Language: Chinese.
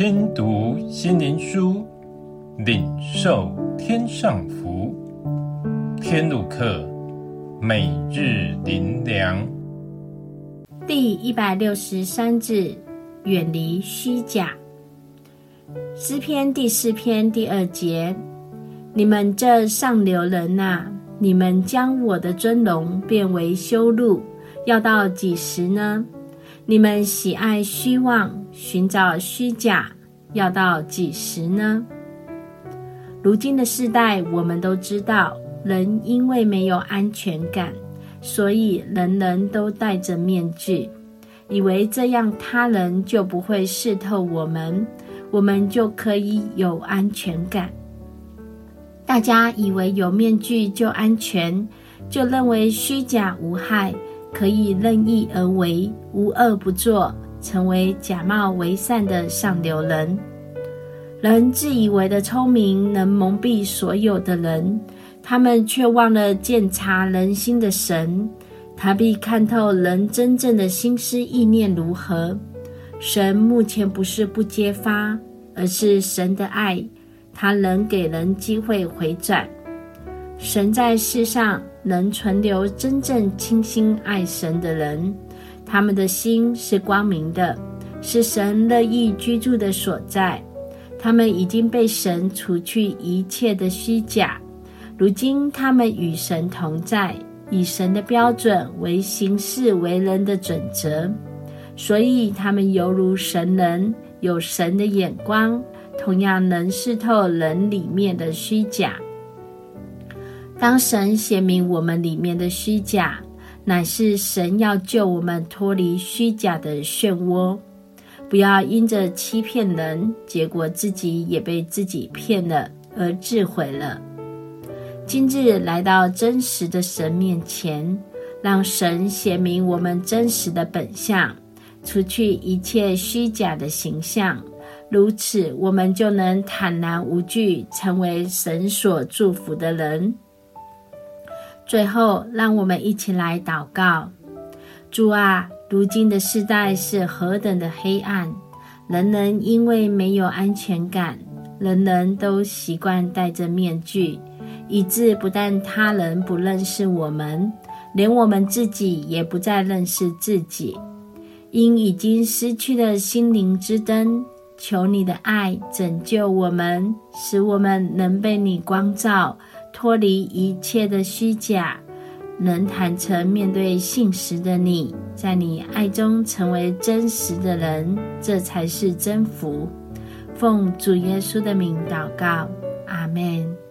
听读心灵书，领受天上福。天路客，每日灵粮。第一百六十三字，远离虚假。诗篇第四篇第二节：你们这上流人呐、啊，你们将我的尊荣变为羞辱，要到几时呢？你们喜爱虚妄，寻找虚假，要到几时呢？如今的世代，我们都知道，人因为没有安全感，所以人人都戴着面具，以为这样他人就不会识透我们，我们就可以有安全感。大家以为有面具就安全，就认为虚假无害。可以任意而为，无恶不作，成为假冒为善的上流人。人自以为的聪明，能蒙蔽所有的人，他们却忘了鉴察人心的神。他必看透人真正的心思意念如何。神目前不是不揭发，而是神的爱，他能给人机会回转。神在世上能存留真正倾心爱神的人，他们的心是光明的，是神乐意居住的所在。他们已经被神除去一切的虚假，如今他们与神同在，以神的标准为行事为人的准则，所以他们犹如神人，有神的眼光，同样能视透人里面的虚假。当神显明我们里面的虚假，乃是神要救我们脱离虚假的漩涡，不要因着欺骗人，结果自己也被自己骗了而自毁了。今日来到真实的神面前，让神显明我们真实的本相，除去一切虚假的形象，如此我们就能坦然无惧，成为神所祝福的人。最后，让我们一起来祷告：主啊，如今的世代是何等的黑暗！人人因为没有安全感，人人都习惯戴着面具，以致不但他人不认识我们，连我们自己也不再认识自己。因已经失去了心灵之灯，求你的爱拯救我们，使我们能被你光照。脱离一切的虚假，能坦诚面对现实的你，在你爱中成为真实的人，这才是真福。奉主耶稣的名祷告，阿门。